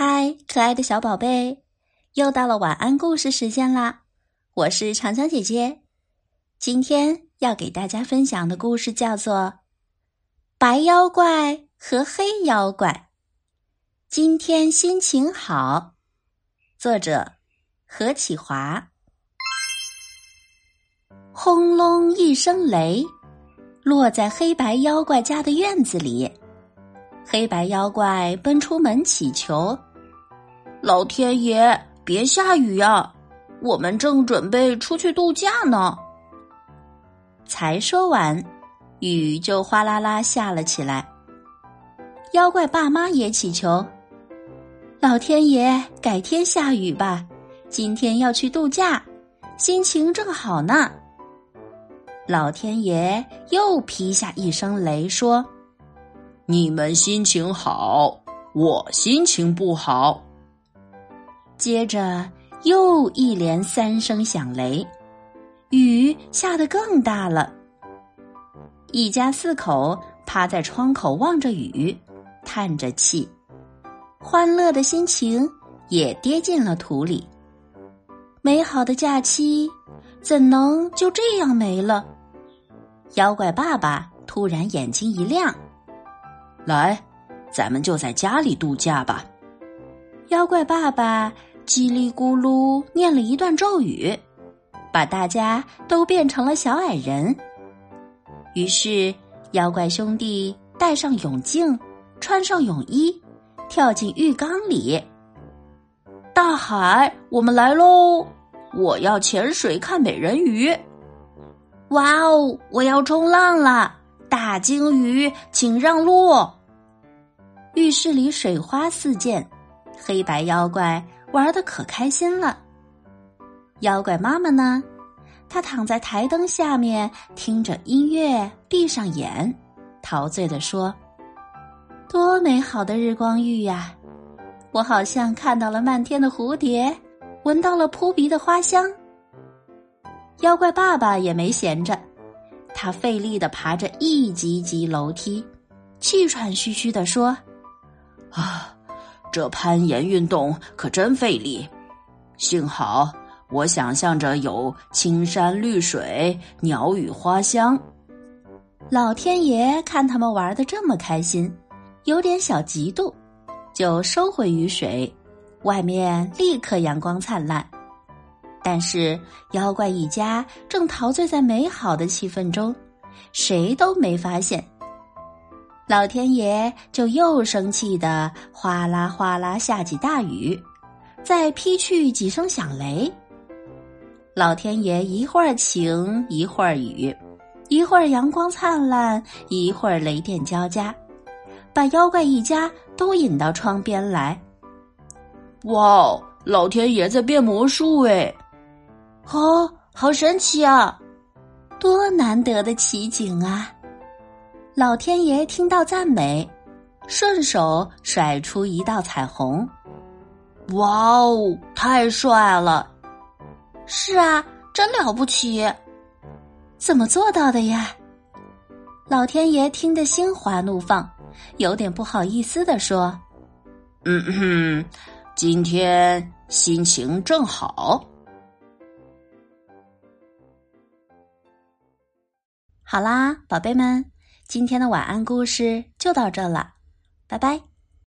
嗨，可爱的小宝贝，又到了晚安故事时间啦！我是长江姐姐，今天要给大家分享的故事叫做《白妖怪和黑妖怪》。今天心情好，作者何启华。轰隆一声雷，落在黑白妖怪家的院子里。黑白妖怪奔出门乞求：“老天爷，别下雨呀！我们正准备出去度假呢。”才说完，雨就哗啦啦下了起来。妖怪爸妈也祈求：“老天爷，改天下雨吧！今天要去度假，心情正好呢。”老天爷又劈下一声雷，说。你们心情好，我心情不好。接着又一连三声响雷，雨下得更大了。一家四口趴在窗口望着雨，叹着气，欢乐的心情也跌进了土里。美好的假期怎能就这样没了？妖怪爸爸突然眼睛一亮。来，咱们就在家里度假吧。妖怪爸爸叽里咕噜念了一段咒语，把大家都变成了小矮人。于是，妖怪兄弟戴上泳镜，穿上泳衣，跳进浴缸里。大海，我们来喽！我要潜水看美人鱼。哇哦，我要冲浪了！大鲸鱼，请让路。浴室里水花四溅，黑白妖怪玩的可开心了。妖怪妈妈呢？她躺在台灯下面听着音乐，闭上眼，陶醉的说：“多美好的日光浴呀！我好像看到了漫天的蝴蝶，闻到了扑鼻的花香。”妖怪爸爸也没闲着，他费力的爬着一级级楼梯，气喘吁吁的说。啊，这攀岩运动可真费力。幸好我想象着有青山绿水、鸟语花香。老天爷看他们玩的这么开心，有点小嫉妒，就收回雨水。外面立刻阳光灿烂，但是妖怪一家正陶醉在美好的气氛中，谁都没发现。老天爷就又生气的哗啦哗啦下起大雨，再劈去几声响雷。老天爷一会儿晴一会儿雨，一会儿阳光灿烂，一会儿雷电交加，把妖怪一家都引到窗边来。哇，老天爷在变魔术哎！哦，好神奇啊！多难得的奇景啊！老天爷听到赞美，顺手甩出一道彩虹。哇哦，太帅了！是啊，真了不起！怎么做到的呀？老天爷听得心花怒放，有点不好意思的说：“嗯哼，今天心情正好。”好啦，宝贝们。今天的晚安故事就到这了，拜拜。